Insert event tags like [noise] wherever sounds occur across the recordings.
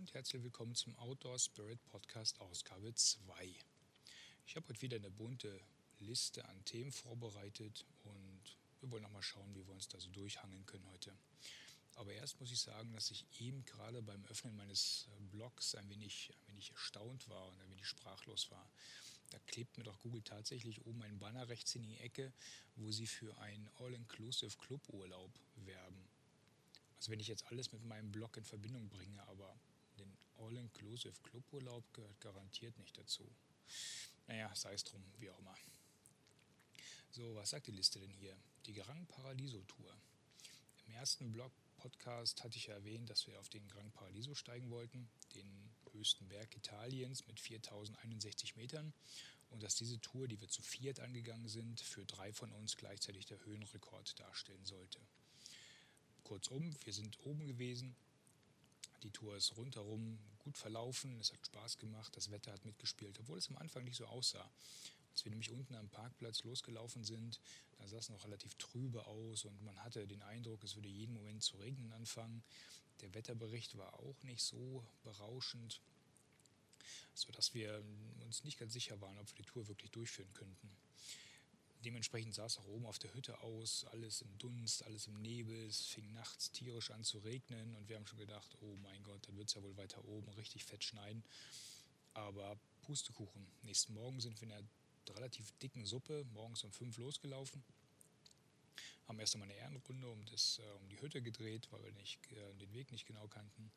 und herzlich willkommen zum Outdoor Spirit Podcast Ausgabe 2. Ich habe heute wieder eine bunte Liste an Themen vorbereitet und wir wollen noch mal schauen, wie wir uns da so durchhangeln können heute. Aber erst muss ich sagen, dass ich eben gerade beim Öffnen meines äh, Blogs ein wenig, ein wenig erstaunt war und ein wenig sprachlos war. Da klebt mir doch Google tatsächlich oben ein Banner rechts in die Ecke, wo sie für einen All-Inclusive Cluburlaub werben. Also wenn ich jetzt alles mit meinem Blog in Verbindung bringe, aber All-Inclusive Cluburlaub gehört garantiert nicht dazu. Naja, sei es drum, wie auch immer. So, was sagt die Liste denn hier? Die Gran Paradiso Tour. Im ersten Blog Podcast hatte ich ja erwähnt, dass wir auf den Gran Paradiso steigen wollten, den höchsten Berg Italiens mit 4061 Metern und dass diese Tour, die wir zu viert angegangen sind, für drei von uns gleichzeitig der Höhenrekord darstellen sollte. Kurzum, wir sind oben gewesen, die Tour ist rundherum gut verlaufen, es hat Spaß gemacht, das Wetter hat mitgespielt, obwohl es am Anfang nicht so aussah. Als wir nämlich unten am Parkplatz losgelaufen sind, da sah es noch relativ trübe aus und man hatte den Eindruck, es würde jeden Moment zu regnen anfangen. Der Wetterbericht war auch nicht so berauschend, sodass wir uns nicht ganz sicher waren, ob wir die Tour wirklich durchführen könnten. Dementsprechend sah es auch oben auf der Hütte aus, alles im Dunst, alles im Nebel. Es fing nachts tierisch an zu regnen und wir haben schon gedacht, oh mein Gott, dann wird es ja wohl weiter oben richtig fett schneiden. Aber Pustekuchen. Nächsten Morgen sind wir in einer relativ dicken Suppe morgens um fünf losgelaufen. Haben erst einmal eine Ehrenrunde um, das, äh, um die Hütte gedreht, weil wir nicht, äh, den Weg nicht genau kannten.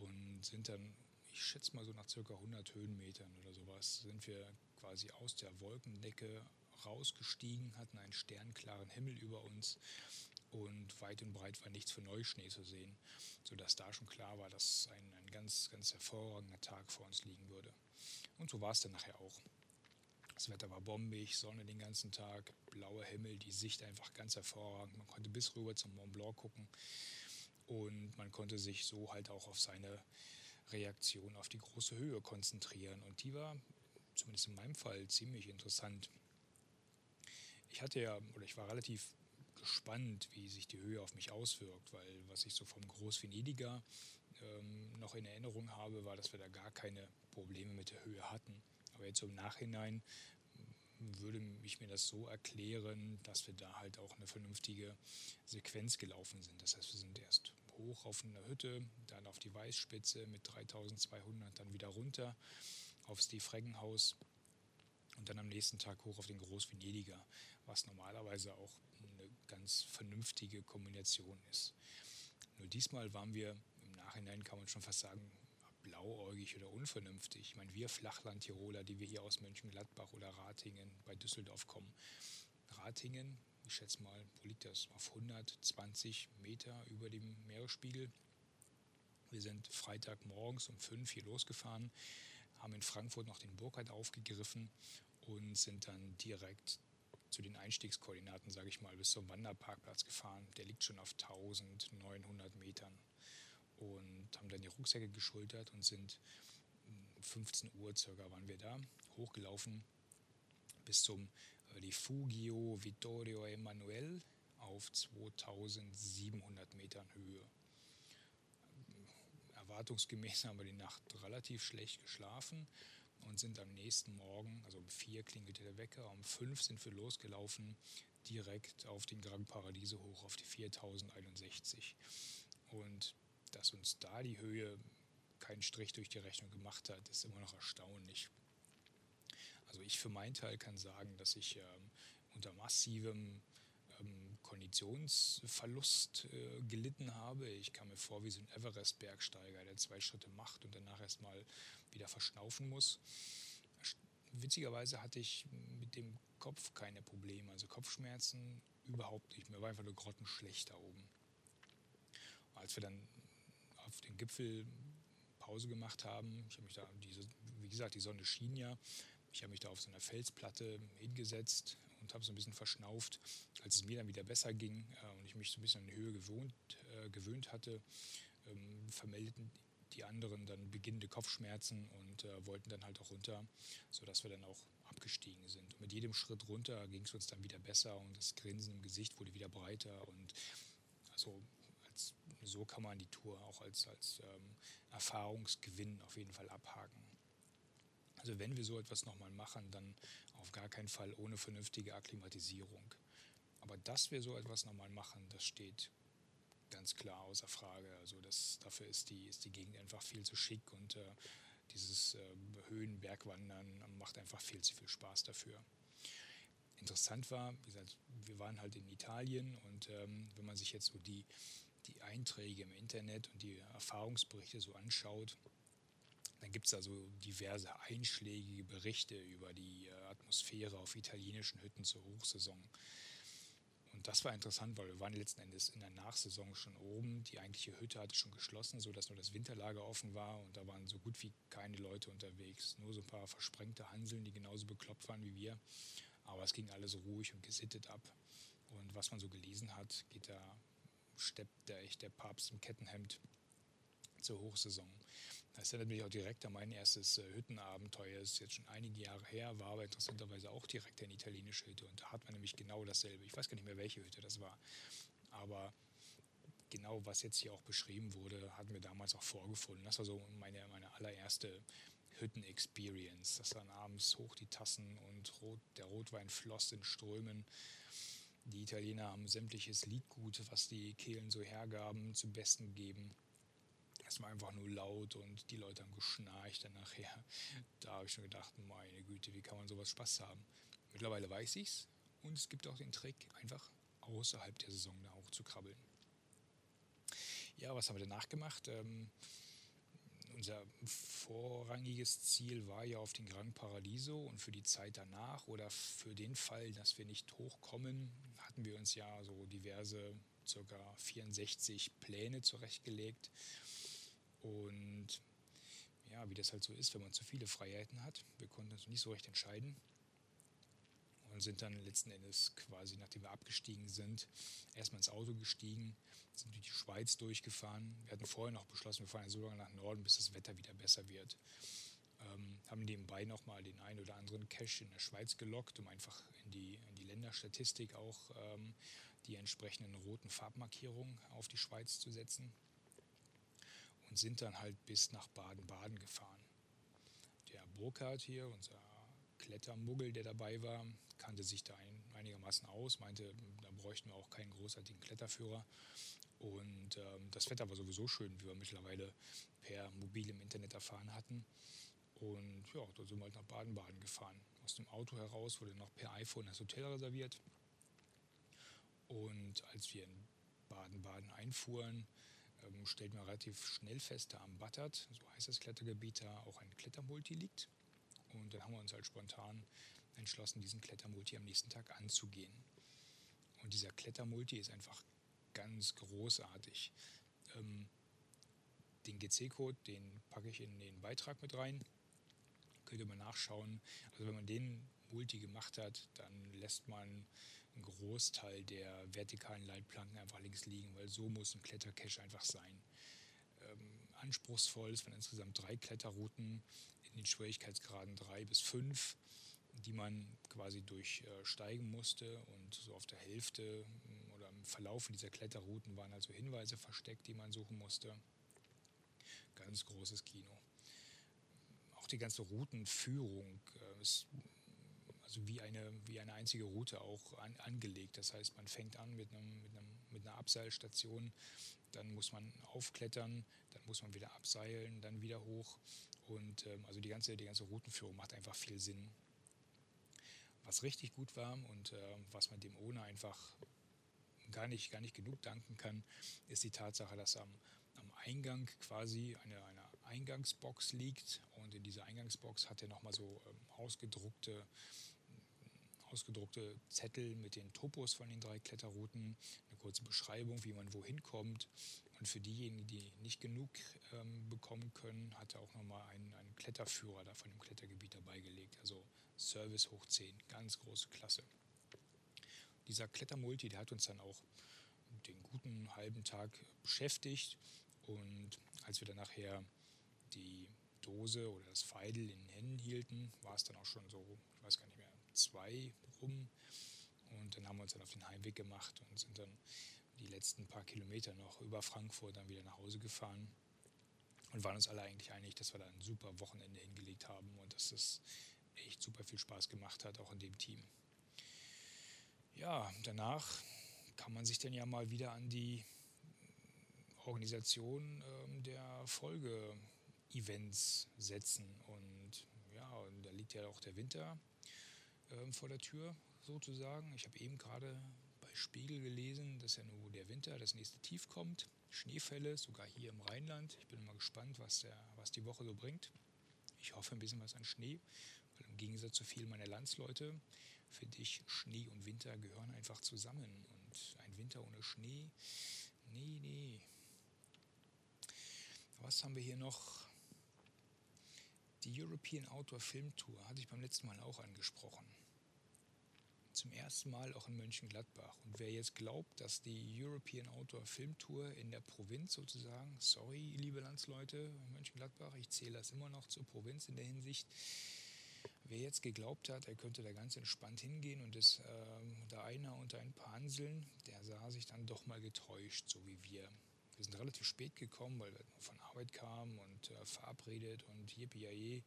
Und sind dann, ich schätze mal so nach circa 100 Höhenmetern oder sowas, sind wir quasi aus der Wolkendecke rausgestiegen, hatten einen sternklaren Himmel über uns und weit und breit war nichts für Neuschnee zu sehen, sodass da schon klar war, dass ein, ein ganz, ganz hervorragender Tag vor uns liegen würde. Und so war es dann nachher auch. Das Wetter war bombig, Sonne den ganzen Tag, blauer Himmel, die Sicht einfach ganz hervorragend. Man konnte bis rüber zum Mont Blanc gucken und man konnte sich so halt auch auf seine Reaktion auf die große Höhe konzentrieren. Und die war, zumindest in meinem Fall, ziemlich interessant. Ich hatte ja, oder ich war relativ gespannt, wie sich die Höhe auf mich auswirkt, weil was ich so vom Großvenediger ähm, noch in Erinnerung habe, war, dass wir da gar keine Probleme mit der Höhe hatten. Aber jetzt im Nachhinein würde ich mir das so erklären, dass wir da halt auch eine vernünftige Sequenz gelaufen sind. Das heißt, wir sind erst hoch auf eine Hütte, dann auf die Weißspitze mit 3200, dann wieder runter aufs Defreggenhaus und dann am nächsten Tag hoch auf den Großvenediger, was normalerweise auch eine ganz vernünftige Kombination ist. Nur diesmal waren wir, im Nachhinein kann man schon fast sagen, blauäugig oder unvernünftig. Ich meine, wir Flachland-Tiroler, die wir hier aus Mönchengladbach oder Ratingen bei Düsseldorf kommen. Ratingen, ich schätze mal, wo liegt das? Auf 120 Meter über dem Meeresspiegel. Wir sind Freitagmorgens um fünf hier losgefahren, haben in Frankfurt noch den Burkhardt aufgegriffen und sind dann direkt zu den Einstiegskoordinaten, sage ich mal, bis zum Wanderparkplatz gefahren. Der liegt schon auf 1900 Metern und haben dann die Rucksäcke geschultert und sind 15 hm, Uhr circa waren wir da, hochgelaufen bis zum Rifugio Vittorio Emanuel auf 2700 Metern Höhe. Erwartungsgemäß haben wir die Nacht relativ schlecht geschlafen und sind am nächsten Morgen, also um vier klingelte der Wecker, um fünf sind wir losgelaufen, direkt auf den Gran Paradiso hoch, auf die 4061. Und dass uns da die Höhe keinen Strich durch die Rechnung gemacht hat, ist immer noch erstaunlich. Also ich für meinen Teil kann sagen, dass ich ähm, unter massivem ähm, Konditionsverlust äh, gelitten habe. Ich kam mir vor wie so ein Everest-Bergsteiger, der zwei Schritte macht und danach erstmal wieder verschnaufen muss. Witzigerweise hatte ich mit dem Kopf keine Probleme, also Kopfschmerzen überhaupt nicht. Mir war einfach nur grottenschlecht da oben. Als wir dann auf den Gipfel Pause gemacht haben. Ich habe mich da, diese, wie gesagt, die Sonne schien ja. Ich habe mich da auf so einer Felsplatte hingesetzt und habe so ein bisschen verschnauft. Als es mir dann wieder besser ging äh, und ich mich so ein bisschen an die Höhe gewohnt, äh, gewöhnt hatte, ähm, vermeldeten die anderen dann beginnende Kopfschmerzen und äh, wollten dann halt auch runter, sodass wir dann auch abgestiegen sind. Und mit jedem Schritt runter ging es uns dann wieder besser und das Grinsen im Gesicht wurde wieder breiter und also als so kann man die Tour auch als, als ähm, Erfahrungsgewinn auf jeden Fall abhaken. Also wenn wir so etwas nochmal machen, dann auf gar keinen Fall ohne vernünftige Akklimatisierung. Aber dass wir so etwas nochmal machen, das steht ganz klar außer Frage. Also das, dafür ist die, ist die Gegend einfach viel zu schick und äh, dieses äh, Höhenbergwandern macht einfach viel zu viel Spaß dafür. Interessant war, wie gesagt, wir waren halt in Italien und ähm, wenn man sich jetzt so die, die Einträge im Internet und die Erfahrungsberichte so anschaut, dann gibt es also diverse einschlägige Berichte über die äh, Atmosphäre auf italienischen Hütten zur Hochsaison. Und das war interessant, weil wir waren letzten Endes in der Nachsaison schon oben. Die eigentliche Hütte hatte schon geschlossen, sodass nur das Winterlager offen war und da waren so gut wie keine Leute unterwegs. Nur so ein paar versprengte Hanseln, die genauso bekloppt waren wie wir. Aber es ging alles ruhig und gesittet ab. Und was man so gelesen hat, geht da, steppt da echt der Papst im Kettenhemd zur Hochsaison. Das erinnert mich auch direkt an mein erstes äh, Hüttenabenteuer. Das ist jetzt schon einige Jahre her, war aber interessanterweise auch direkt eine italienische Hütte. Und da hat man nämlich genau dasselbe. Ich weiß gar nicht mehr, welche Hütte das war. Aber genau, was jetzt hier auch beschrieben wurde, hatten wir damals auch vorgefunden. Das war so meine, meine allererste Hütten-Experience. Das dann abends hoch die Tassen und rot, der Rotwein floss in Strömen. Die Italiener haben sämtliches Liedgut, was die Kehlen so hergaben, zum Besten gegeben war einfach nur laut und die Leute haben geschnarcht dann nachher. Da habe ich schon gedacht, meine Güte, wie kann man sowas Spaß haben? Mittlerweile weiß ich es und es gibt auch den Trick, einfach außerhalb der Saison da hochzukrabbeln. Ja, was haben wir danach gemacht? Ähm, unser vorrangiges Ziel war ja auf den Gran Paradiso und für die Zeit danach oder für den Fall, dass wir nicht hochkommen, hatten wir uns ja so diverse, ca. 64 Pläne zurechtgelegt und ja, wie das halt so ist, wenn man zu viele Freiheiten hat. Wir konnten uns nicht so recht entscheiden und sind dann letzten Endes quasi, nachdem wir abgestiegen sind, erstmal ins Auto gestiegen, sind durch die Schweiz durchgefahren. Wir hatten vorher noch beschlossen, wir fahren so lange nach Norden, bis das Wetter wieder besser wird. Ähm, haben nebenbei nochmal den einen oder anderen Cash in der Schweiz gelockt, um einfach in die, in die Länderstatistik auch ähm, die entsprechenden roten Farbmarkierungen auf die Schweiz zu setzen und sind dann halt bis nach Baden-Baden gefahren. Der Burkhardt hier, unser Klettermuggel, der dabei war, kannte sich da ein, einigermaßen aus, meinte, da bräuchten wir auch keinen großartigen Kletterführer. Und ähm, das Wetter war sowieso schön, wie wir mittlerweile per mobilem Internet erfahren hatten. Und ja, da sind wir halt nach Baden-Baden gefahren. Aus dem Auto heraus wurde noch per iPhone das Hotel reserviert. Und als wir in Baden-Baden einfuhren, ähm, stellt man relativ schnell fest, da am Battert, so heißt das Klettergebiet, da auch ein Klettermulti liegt. Und dann haben wir uns halt spontan entschlossen, diesen Klettermulti am nächsten Tag anzugehen. Und dieser Klettermulti ist einfach ganz großartig. Ähm, den GC-Code, den packe ich in den Beitrag mit rein. Könnt ihr mal nachschauen. Also wenn man den Multi gemacht hat, dann lässt man einen Großteil der vertikalen Leitplanken einfach links liegen, weil so muss ein Klettercache einfach sein. Ähm, anspruchsvoll, es waren insgesamt drei Kletterrouten in den Schwierigkeitsgraden 3 bis 5, die man quasi durchsteigen musste und so auf der Hälfte mm, oder im Verlauf dieser Kletterrouten waren also Hinweise versteckt, die man suchen musste. Ganz großes Kino. Auch die ganze Routenführung äh, ist also wie eine, wie eine einzige Route auch an, angelegt. Das heißt, man fängt an mit, einem, mit, einem, mit einer Abseilstation, dann muss man aufklettern, dann muss man wieder abseilen, dann wieder hoch. Und ähm, also die ganze, die ganze Routenführung macht einfach viel Sinn. Was richtig gut war und äh, was man dem ohne einfach gar nicht, gar nicht genug danken kann, ist die Tatsache, dass am, am Eingang quasi eine, eine Eingangsbox liegt und in dieser Eingangsbox hat er nochmal so ähm, ausgedruckte ausgedruckte Zettel mit den Topos von den drei Kletterrouten, eine kurze Beschreibung, wie man wohin kommt. Und für diejenigen, die nicht genug ähm, bekommen können, hat er auch nochmal einen, einen Kletterführer da von dem Klettergebiet dabei gelegt. Also Service hoch 10, ganz große Klasse. Dieser Klettermulti, der hat uns dann auch den guten halben Tag beschäftigt. Und als wir dann nachher die Dose oder das Feidel in den Händen hielten, war es dann auch schon so, ich weiß gar nicht mehr, zwei rum. Und dann haben wir uns dann auf den Heimweg gemacht und sind dann die letzten paar Kilometer noch über Frankfurt dann wieder nach Hause gefahren und waren uns alle eigentlich einig, dass wir da ein super Wochenende hingelegt haben und dass es echt super viel Spaß gemacht hat, auch in dem Team. Ja, danach kann man sich dann ja mal wieder an die Organisation ähm, der Folge-Events setzen. Und ja, und da liegt ja auch der Winter ähm, vor der Tür sozusagen. Ich habe eben gerade bei Spiegel gelesen, dass ja nur der Winter, das nächste Tief kommt. Schneefälle, sogar hier im Rheinland. Ich bin mal gespannt, was, der, was die Woche so bringt. Ich hoffe ein bisschen was an Schnee, weil im Gegensatz zu vielen meiner Landsleute finde ich, Schnee und Winter gehören einfach zusammen. Und ein Winter ohne Schnee, nee, nee. Was haben wir hier noch? Die European Outdoor Film Tour hatte ich beim letzten Mal auch angesprochen zum ersten Mal auch in Mönchengladbach. Und wer jetzt glaubt, dass die European Outdoor Film Tour in der Provinz sozusagen, sorry, liebe Landsleute, Mönchengladbach, ich zähle das immer noch zur Provinz in der Hinsicht. Wer jetzt geglaubt hat, er könnte da ganz entspannt hingehen und ist äh, da einer unter ein paar Hanseln, der sah sich dann doch mal getäuscht, so wie wir. Wir sind relativ spät gekommen, weil wir von Arbeit kamen und äh, verabredet und yippie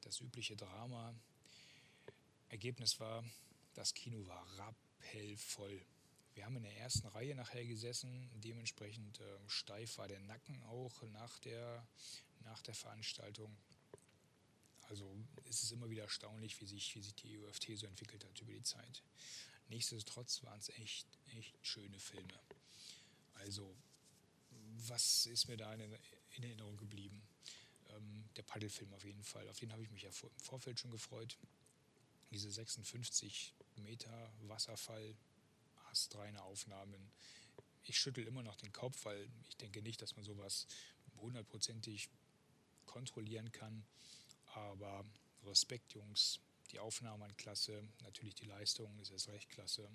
das übliche Drama. Ergebnis war, das Kino war rappellvoll. Wir haben in der ersten Reihe nachher gesessen, dementsprechend äh, steif war der Nacken auch nach der, nach der Veranstaltung. Also ist es immer wieder erstaunlich, wie sich, wie sich die UFT so entwickelt hat über die Zeit. Nichtsdestotrotz waren es echt, echt schöne Filme. Also, was ist mir da in, in Erinnerung geblieben? Ähm, der Paddelfilm auf jeden Fall. Auf den habe ich mich ja vor, im Vorfeld schon gefreut. Diese 56 Meter Wasserfall, astreine Aufnahmen. Ich schüttel immer noch den Kopf, weil ich denke nicht, dass man sowas hundertprozentig kontrollieren kann. Aber Respekt, Jungs. Die Aufnahmen klasse, natürlich die Leistung ist erst recht klasse.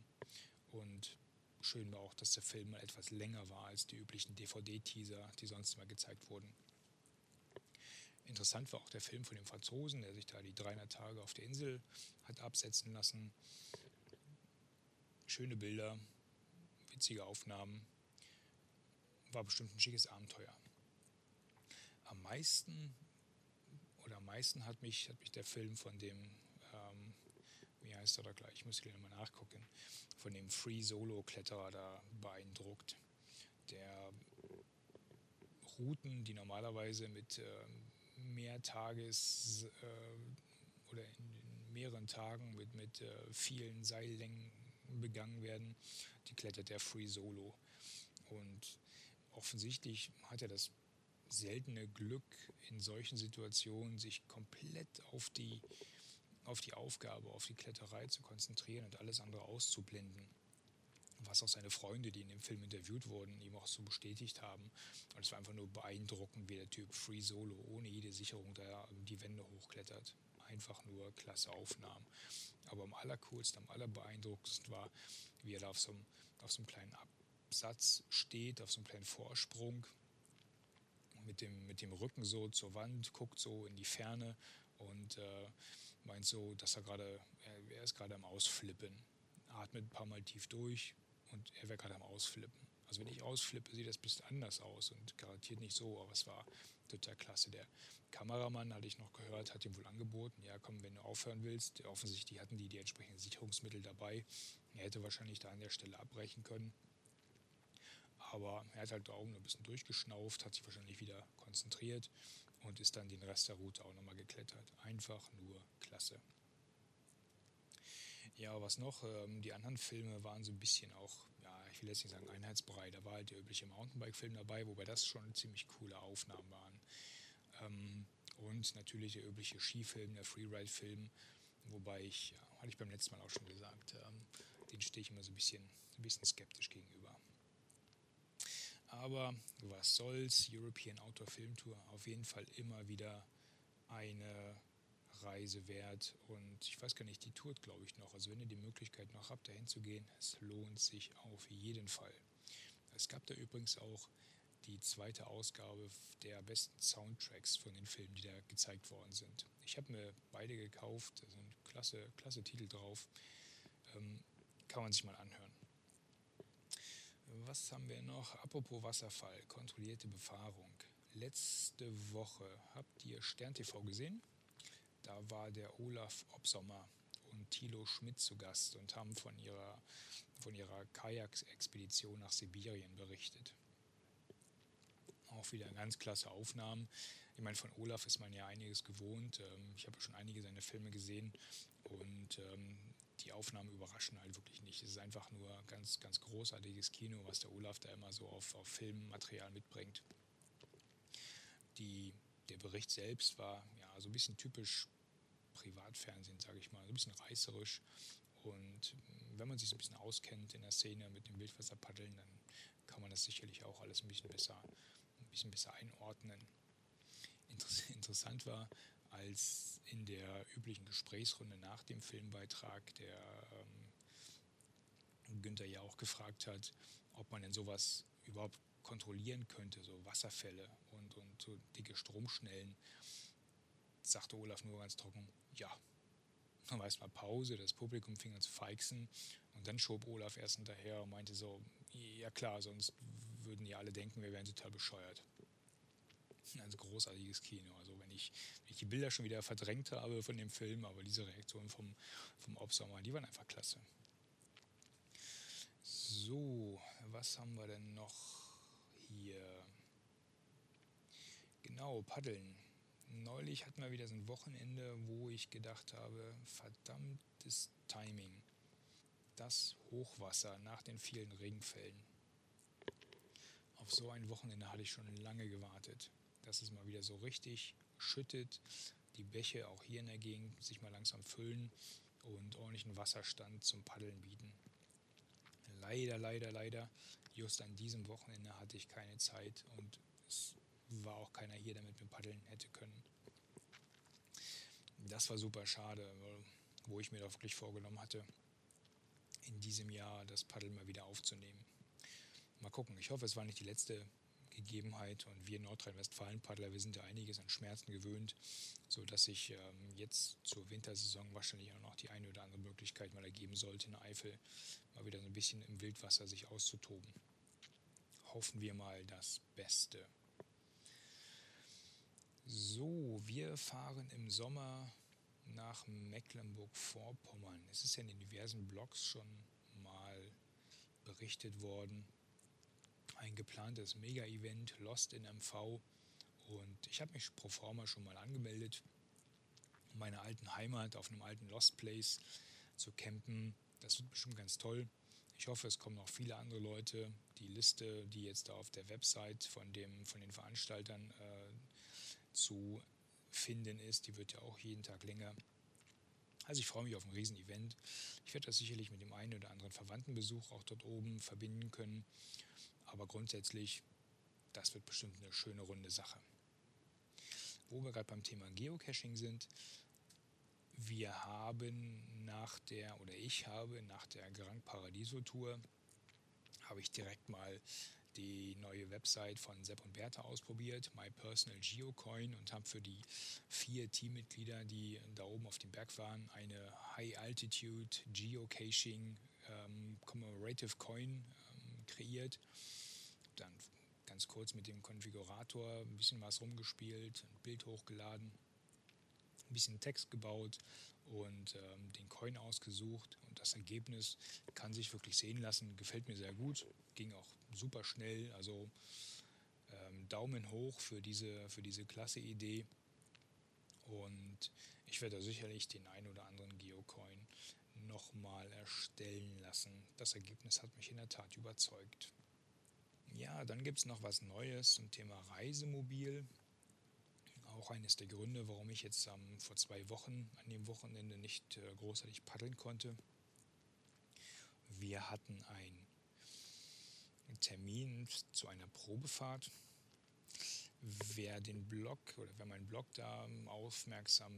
Und schön war auch, dass der Film mal etwas länger war als die üblichen DVD-Teaser, die sonst immer gezeigt wurden. Interessant war auch der Film von dem Franzosen, der sich da die 300 Tage auf der Insel hat absetzen lassen. Schöne Bilder, witzige Aufnahmen. War bestimmt ein schickes Abenteuer. Am meisten oder am meisten hat mich, hat mich der Film von dem, ähm, wie heißt er da gleich, ich muss gleich mal nachgucken, von dem Free Solo Kletterer da beeindruckt. Der Routen, die normalerweise mit ähm, Mehrtages äh, oder in mehreren Tagen mit, mit äh, vielen Seillängen begangen werden, die klettert er free solo. Und offensichtlich hat er das seltene Glück, in solchen Situationen sich komplett auf die, auf die Aufgabe, auf die Kletterei zu konzentrieren und alles andere auszublenden was auch seine Freunde, die in dem Film interviewt wurden, ihm auch so bestätigt haben. Und es war einfach nur beeindruckend, wie der Typ Free Solo ohne jede Sicherung da die Wände hochklettert. Einfach nur klasse Aufnahmen. Aber am allercoolsten, am allerbeeindruckendsten war, wie er da auf so einem, auf so einem kleinen Absatz steht, auf so einem kleinen Vorsprung, mit dem, mit dem Rücken so zur Wand, guckt so in die Ferne und äh, meint so, dass er gerade, er, er ist gerade am Ausflippen atmet ein paar Mal tief durch, und er wäre gerade am Ausflippen. Also wenn ich ausflippe, sieht das ein bisschen anders aus und garantiert nicht so, aber es war total klasse. Der Kameramann, hatte ich noch gehört, hat ihm wohl angeboten, ja komm, wenn du aufhören willst, offensichtlich hatten die die entsprechenden Sicherungsmittel dabei. Er hätte wahrscheinlich da an der Stelle abbrechen können. Aber er hat halt die Augen ein bisschen durchgeschnauft, hat sich wahrscheinlich wieder konzentriert und ist dann den Rest der Route auch nochmal geklettert. Einfach nur klasse. Ja, was noch? Ähm, die anderen Filme waren so ein bisschen auch, ja, ich will jetzt nicht sagen einheitsbrei. Da war halt der übliche Mountainbike-Film dabei, wobei das schon ziemlich coole Aufnahmen waren. Ähm, und natürlich der übliche Skifilm, der Freeride-Film, wobei ich, ja, hatte ich beim letzten Mal auch schon gesagt, ähm, den stehe ich immer so ein bisschen, ein bisschen skeptisch gegenüber. Aber was soll's, European Outdoor Film Tour, auf jeden Fall immer wieder eine Reise wert. Und ich weiß gar nicht, die tourt, glaube ich, noch. Also wenn ihr die Möglichkeit noch habt, dahin zu gehen, es lohnt sich auf jeden Fall. Es gab da übrigens auch die zweite Ausgabe der besten Soundtracks von den Filmen, die da gezeigt worden sind. Ich habe mir beide gekauft, da sind klasse, klasse Titel drauf. Ähm, kann man sich mal anhören. Was haben wir noch? Apropos Wasserfall, kontrollierte Befahrung. Letzte Woche habt ihr Stern TV gesehen? Da war der Olaf Obsommer und Thilo Schmidt zu Gast und haben von ihrer, von ihrer Kajak-Expedition nach Sibirien berichtet. Auch wieder ganz klasse Aufnahmen. Ich meine, von Olaf ist man ja einiges gewohnt. Ähm, ich habe schon einige seiner Filme gesehen und ähm, die Aufnahmen überraschen halt wirklich nicht. Es ist einfach nur ganz, ganz großartiges Kino, was der Olaf da immer so auf, auf Filmmaterial mitbringt. Die, der Bericht selbst war ja so ein bisschen typisch Privatfernsehen, sage ich mal, ein bisschen reißerisch. Und wenn man sich so ein bisschen auskennt in der Szene mit dem Wildwasserpaddeln, dann kann man das sicherlich auch alles ein bisschen besser, ein bisschen besser einordnen. [laughs] Interessant war, als in der üblichen Gesprächsrunde nach dem Filmbeitrag der ähm, Günther ja auch gefragt hat, ob man denn sowas überhaupt kontrollieren könnte, so Wasserfälle und, und so dicke Stromschnellen, sagte Olaf nur ganz trocken, ja. Dann war erstmal Pause, das Publikum fing an zu feixen und dann schob Olaf erst hinterher und meinte so, ja klar, sonst würden ja alle denken, wir wären total bescheuert. Ein großartiges Kino. Also wenn ich, wenn ich die Bilder schon wieder verdrängt habe von dem Film, aber diese Reaktionen vom, vom Obsommer, die waren einfach klasse. So, was haben wir denn noch hier? Genau, Paddeln. Neulich hatten wir wieder so ein Wochenende, wo ich gedacht habe, verdammtes Timing. Das Hochwasser nach den vielen Regenfällen. Auf so ein Wochenende hatte ich schon lange gewartet dass es mal wieder so richtig schüttet, die Bäche auch hier in der Gegend sich mal langsam füllen und ordentlichen Wasserstand zum Paddeln bieten. Leider, leider, leider, just an diesem Wochenende hatte ich keine Zeit und es war auch keiner hier, der mit mir paddeln hätte können. Das war super schade, wo ich mir doch wirklich vorgenommen hatte, in diesem Jahr das Paddeln mal wieder aufzunehmen. Mal gucken, ich hoffe, es war nicht die letzte Gegebenheit. Und wir Nordrhein-Westfalen-Paddler, wir sind ja einiges an Schmerzen gewöhnt, sodass sich ähm, jetzt zur Wintersaison wahrscheinlich auch noch die eine oder andere Möglichkeit mal ergeben sollte, in Eifel mal wieder so ein bisschen im Wildwasser sich auszutoben. Hoffen wir mal das Beste. So, wir fahren im Sommer nach Mecklenburg-Vorpommern. Es ist ja in den diversen Blogs schon mal berichtet worden ein geplantes Mega-Event Lost in MV und ich habe mich pro forma schon mal angemeldet, um meine alten Heimat auf einem alten Lost Place zu campen. Das wird bestimmt ganz toll. Ich hoffe, es kommen noch viele andere Leute. Die Liste, die jetzt da auf der Website von, dem, von den Veranstaltern äh, zu finden ist, die wird ja auch jeden Tag länger. Also ich freue mich auf ein Riesen-Event. Ich werde das sicherlich mit dem einen oder anderen Verwandtenbesuch auch dort oben verbinden können. Aber grundsätzlich, das wird bestimmt eine schöne runde Sache. Wo wir gerade beim Thema Geocaching sind, wir haben nach der, oder ich habe nach der Grand Paradiso Tour, habe ich direkt mal die neue Website von Sepp und Bertha ausprobiert, My Personal Geocoin, und habe für die vier Teammitglieder, die da oben auf dem Berg waren, eine High Altitude Geocaching ähm, Commemorative Coin ähm, kreiert dann ganz kurz mit dem Konfigurator ein bisschen was rumgespielt, ein Bild hochgeladen, ein bisschen Text gebaut und ähm, den Coin ausgesucht. Und das Ergebnis kann sich wirklich sehen lassen, gefällt mir sehr gut, ging auch super schnell. Also ähm, Daumen hoch für diese, für diese klasse Idee. Und ich werde sicherlich den einen oder anderen Geocoin nochmal erstellen lassen. Das Ergebnis hat mich in der Tat überzeugt. Ja, dann gibt es noch was Neues zum Thema Reisemobil. Auch eines der Gründe, warum ich jetzt ähm, vor zwei Wochen an dem Wochenende nicht äh, großartig paddeln konnte. Wir hatten Termin zu einer Probefahrt. Wer den Blog oder wer meinen Blog da aufmerksam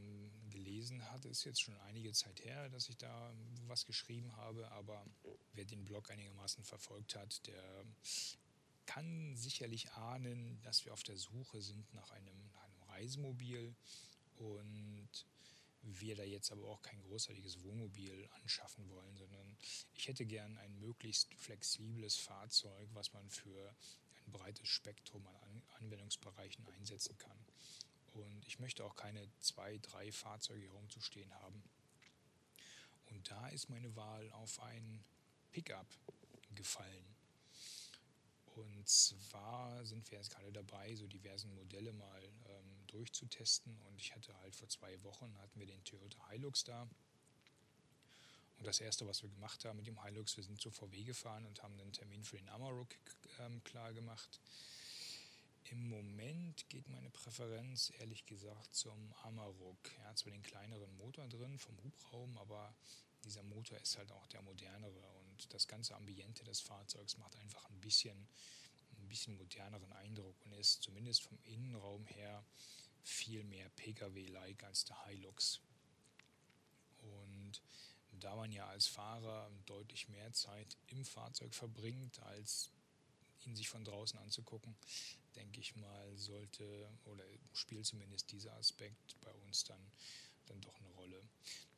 gelesen hat, ist jetzt schon einige Zeit her, dass ich da was geschrieben habe, aber wer den Blog einigermaßen verfolgt hat, der kann sicherlich ahnen, dass wir auf der Suche sind nach einem, nach einem Reisemobil und wir da jetzt aber auch kein großartiges Wohnmobil anschaffen wollen, sondern ich hätte gern ein möglichst flexibles Fahrzeug, was man für ein breites Spektrum an Anwendungsbereichen einsetzen kann. Und ich möchte auch keine zwei, drei Fahrzeuge herumzustehen haben. Und da ist meine Wahl auf ein Pickup gefallen. Und zwar sind wir jetzt gerade dabei, so diversen Modelle mal ähm, durchzutesten. Und ich hatte halt vor zwei Wochen hatten wir den Toyota Hilux da. Und das erste, was wir gemacht haben mit dem Hilux, wir sind zu VW gefahren und haben einen Termin für den Amarok ähm, klar gemacht. Im Moment geht meine Präferenz ehrlich gesagt zum Amarok. Er hat zwar den kleineren Motor drin vom Hubraum, aber dieser Motor ist halt auch der modernere und das ganze Ambiente des Fahrzeugs macht einfach ein bisschen, ein bisschen moderneren Eindruck und ist zumindest vom Innenraum her viel mehr Pkw-like als der Hilux. Und da man ja als Fahrer deutlich mehr Zeit im Fahrzeug verbringt, als ihn sich von draußen anzugucken, denke ich mal, sollte oder spielt zumindest dieser Aspekt bei uns dann, dann doch eine Rolle.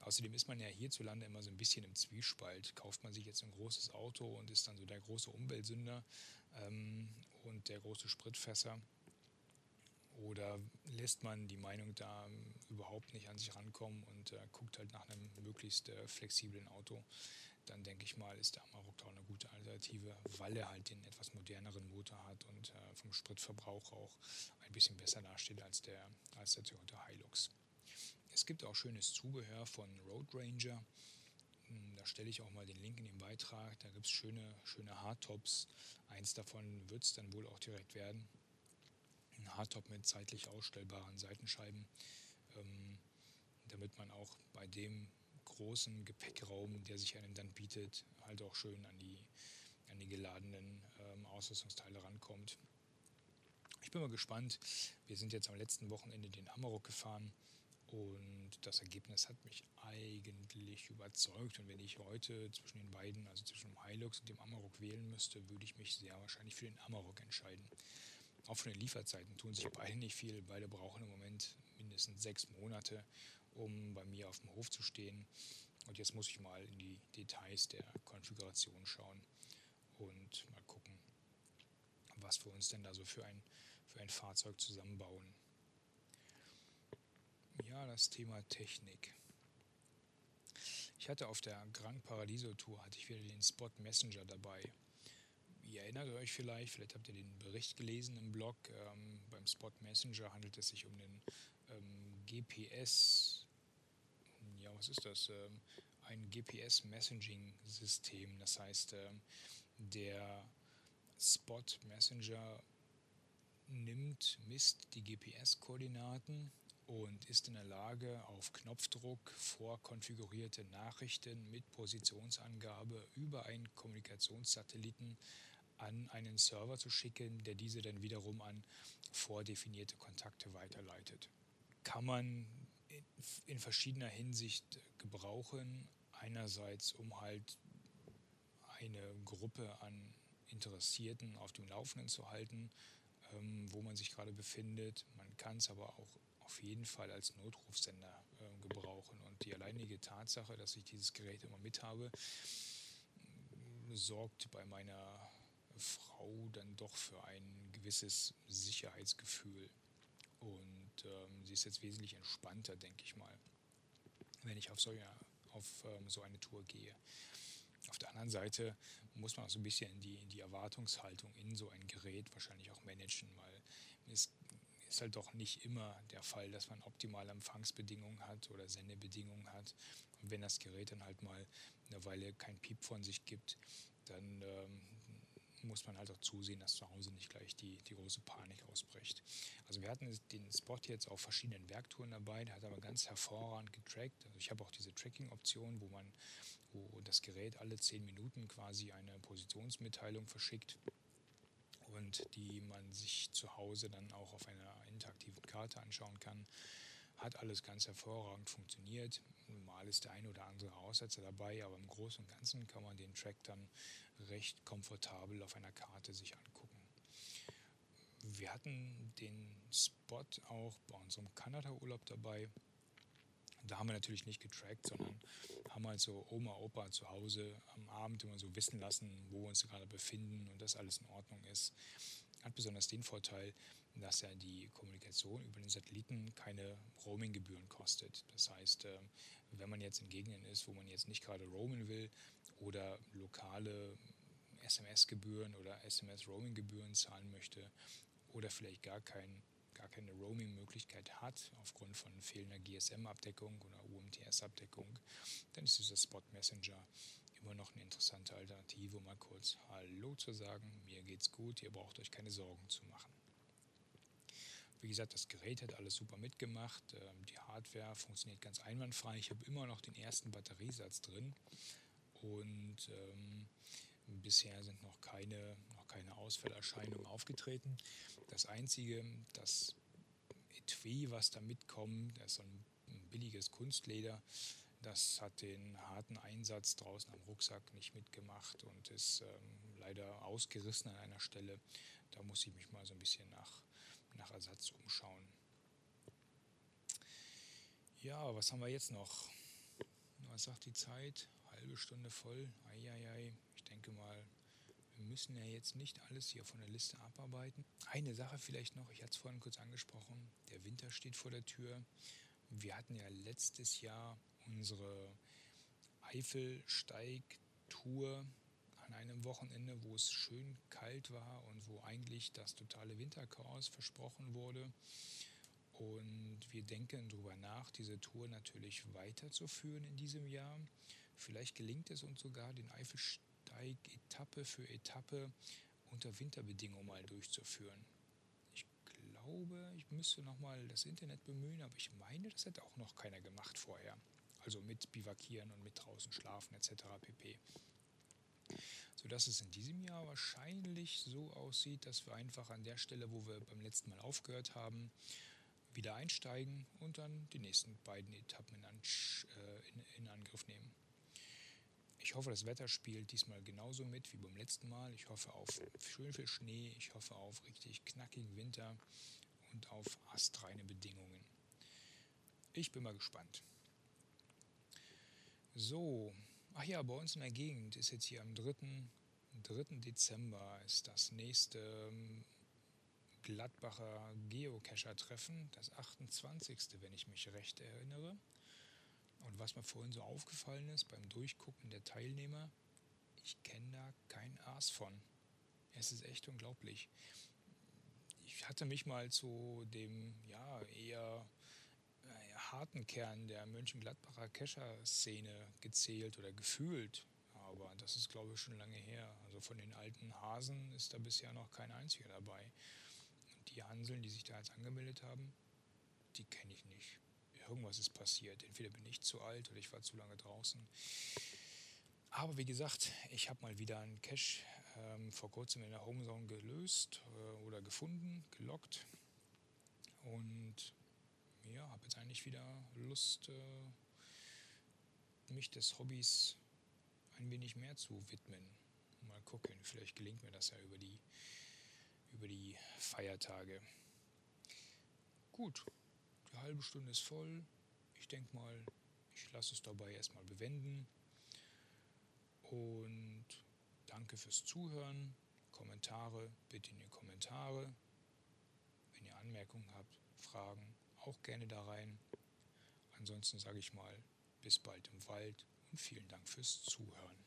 Außerdem ist man ja hierzulande immer so ein bisschen im Zwiespalt. Kauft man sich jetzt ein großes Auto und ist dann so der große Umweltsünder ähm, und der große Spritfässer? Oder lässt man die Meinung da ähm, überhaupt nicht an sich rankommen und äh, guckt halt nach einem möglichst äh, flexiblen Auto? Dann denke ich mal, ist der Amarok auch eine gute Alternative, weil er halt den etwas moderneren Motor hat und äh, vom Spritverbrauch auch ein bisschen besser dasteht als der, als der Toyota Hilux. Es gibt auch schönes Zubehör von Road Ranger. Hm, da stelle ich auch mal den Link in den Beitrag. Da gibt es schöne, schöne Hardtops. Eins davon wird es dann wohl auch direkt werden. Ein Hardtop mit zeitlich ausstellbaren Seitenscheiben, ähm, damit man auch bei dem großen Gepäckraum, der sich einem dann bietet, halt auch schön an die, an die geladenen ähm, Ausrüstungsteile rankommt. Ich bin mal gespannt. Wir sind jetzt am letzten Wochenende den Amarok gefahren und das Ergebnis hat mich eigentlich überzeugt. Und wenn ich heute zwischen den beiden, also zwischen dem Hilux und dem Amarok wählen müsste, würde ich mich sehr wahrscheinlich für den Amarok entscheiden. Auch von den Lieferzeiten tun sich beide nicht viel. Beide brauchen im Moment mindestens sechs Monate, um bei mir auf dem Hof zu stehen. Und jetzt muss ich mal in die Details der Konfiguration schauen und mal gucken, was wir uns denn da so für ein, für ein Fahrzeug zusammenbauen. Ja, das Thema Technik. Ich hatte auf der Gran Paradiso Tour hatte ich wieder den Spot Messenger dabei. Ihr erinnert euch vielleicht, vielleicht habt ihr den Bericht gelesen im Blog. Ähm, beim Spot Messenger handelt es sich um den ähm, GPS. Ja, was ist das? Ähm, ein GPS-Messaging-System. Das heißt, ähm, der Spot Messenger nimmt, misst die GPS-Koordinaten und ist in der Lage, auf Knopfdruck vorkonfigurierte Nachrichten mit Positionsangabe über einen Kommunikationssatelliten an einen Server zu schicken, der diese dann wiederum an vordefinierte Kontakte weiterleitet. Kann man in verschiedener Hinsicht gebrauchen. Einerseits, um halt eine Gruppe an Interessierten auf dem Laufenden zu halten, ähm, wo man sich gerade befindet. Man kann es aber auch auf jeden Fall als Notrufsender äh, gebrauchen. Und die alleinige Tatsache, dass ich dieses Gerät immer mit habe, sorgt bei meiner Frau dann doch für ein gewisses Sicherheitsgefühl. Und ähm, sie ist jetzt wesentlich entspannter, denke ich mal, wenn ich auf so, ja, auf, ähm, so eine Tour gehe. Auf der anderen Seite muss man auch so ein bisschen die, die Erwartungshaltung in so ein Gerät wahrscheinlich auch managen, weil es ist halt doch nicht immer der Fall, dass man optimale Empfangsbedingungen hat oder Sendebedingungen hat. Und wenn das Gerät dann halt mal eine Weile kein Piep von sich gibt, dann ähm, muss man halt auch zusehen, dass zu Hause nicht gleich die, die große Panik ausbricht. Also wir hatten den Spot jetzt auf verschiedenen Werktouren dabei, der hat aber ganz hervorragend getrackt. Also ich habe auch diese Tracking-Option, wo man, wo das Gerät alle zehn Minuten quasi eine Positionsmitteilung verschickt und die man sich zu Hause dann auch auf einer interaktiven Karte anschauen kann. Hat alles ganz hervorragend funktioniert. Mal ist der ein oder andere Aussetzer dabei, aber im Großen und Ganzen kann man den Track dann recht komfortabel auf einer Karte sich angucken. Wir hatten den Spot auch bei unserem Kanada-Urlaub dabei. Da haben wir natürlich nicht getrackt, sondern haben halt so Oma, Opa zu Hause am Abend immer so wissen lassen, wo wir uns gerade befinden und dass alles in Ordnung ist. Hat besonders den Vorteil, dass ja die Kommunikation über den Satelliten keine Roaming-Gebühren kostet. Das heißt, ähm, wenn man jetzt in Gegenden ist, wo man jetzt nicht gerade roamen will oder lokale SMS-Gebühren oder SMS-Roaming-Gebühren zahlen möchte oder vielleicht gar, kein, gar keine Roaming-Möglichkeit hat aufgrund von fehlender GSM-Abdeckung oder UMTS-Abdeckung, dann ist dieser Spot Messenger immer noch eine interessante Alternative, um mal kurz Hallo zu sagen. Mir geht's gut, ihr braucht euch keine Sorgen zu machen. Wie gesagt, das Gerät hat alles super mitgemacht. Ähm, die Hardware funktioniert ganz einwandfrei. Ich habe immer noch den ersten Batteriesatz drin und ähm, bisher sind noch keine, noch keine Ausfallerscheinungen aufgetreten. Das Einzige, das Etui, was da mitkommt, das ist so ein, ein billiges Kunstleder, das hat den harten Einsatz draußen am Rucksack nicht mitgemacht und ist ähm, leider ausgerissen an einer Stelle. Da muss ich mich mal so ein bisschen nach, nach Ersatz umschauen. Ja, was haben wir jetzt noch? Was sagt die Zeit? Halbe Stunde voll. Eieiei. Ich denke mal, wir müssen ja jetzt nicht alles hier von der Liste abarbeiten. Eine Sache vielleicht noch, ich hatte es vorhin kurz angesprochen. Der Winter steht vor der Tür. Wir hatten ja letztes Jahr unsere Eifelsteig-Tour an einem Wochenende, wo es schön kalt war und wo eigentlich das totale Winterchaos versprochen wurde. Und wir denken darüber nach, diese Tour natürlich weiterzuführen in diesem Jahr. Vielleicht gelingt es uns sogar, den Eifelsteig Etappe für Etappe unter Winterbedingungen mal durchzuführen. Ich glaube, ich müsste nochmal das Internet bemühen, aber ich meine, das hat auch noch keiner gemacht vorher also mit Bivakieren und mit draußen schlafen etc. pp. Sodass es in diesem Jahr wahrscheinlich so aussieht, dass wir einfach an der Stelle, wo wir beim letzten Mal aufgehört haben, wieder einsteigen und dann die nächsten beiden Etappen in, äh, in, in Angriff nehmen. Ich hoffe, das Wetter spielt diesmal genauso mit wie beim letzten Mal. Ich hoffe auf schön viel Schnee, ich hoffe auf richtig knackigen Winter und auf astreine Bedingungen. Ich bin mal gespannt. So, ach ja, bei uns in der Gegend ist jetzt hier am 3. 3. Dezember ist das nächste ähm, Gladbacher Geocacher-Treffen, das 28. wenn ich mich recht erinnere. Und was mir vorhin so aufgefallen ist beim Durchgucken der Teilnehmer, ich kenne da kein Aas von. Es ist echt unglaublich. Ich hatte mich mal zu dem ja eher harten Kern der Mönchengladbacher Kescher-Szene gezählt oder gefühlt. Aber das ist, glaube ich, schon lange her. Also von den alten Hasen ist da bisher noch kein einziger dabei. Die Hanseln, die sich da jetzt angemeldet haben, die kenne ich nicht. Irgendwas ist passiert. Entweder bin ich zu alt oder ich war zu lange draußen. Aber wie gesagt, ich habe mal wieder einen Cache ähm, vor kurzem in der Homezone gelöst äh, oder gefunden, gelockt. Und ja, habe jetzt eigentlich wieder Lust, äh, mich des Hobbys ein wenig mehr zu widmen. Mal gucken, vielleicht gelingt mir das ja über die, über die Feiertage. Gut, die halbe Stunde ist voll. Ich denke mal, ich lasse es dabei erstmal bewenden. Und danke fürs Zuhören. Kommentare bitte in die Kommentare. Wenn ihr Anmerkungen habt, Fragen, auch gerne da rein. Ansonsten sage ich mal, bis bald im Wald und vielen Dank fürs Zuhören.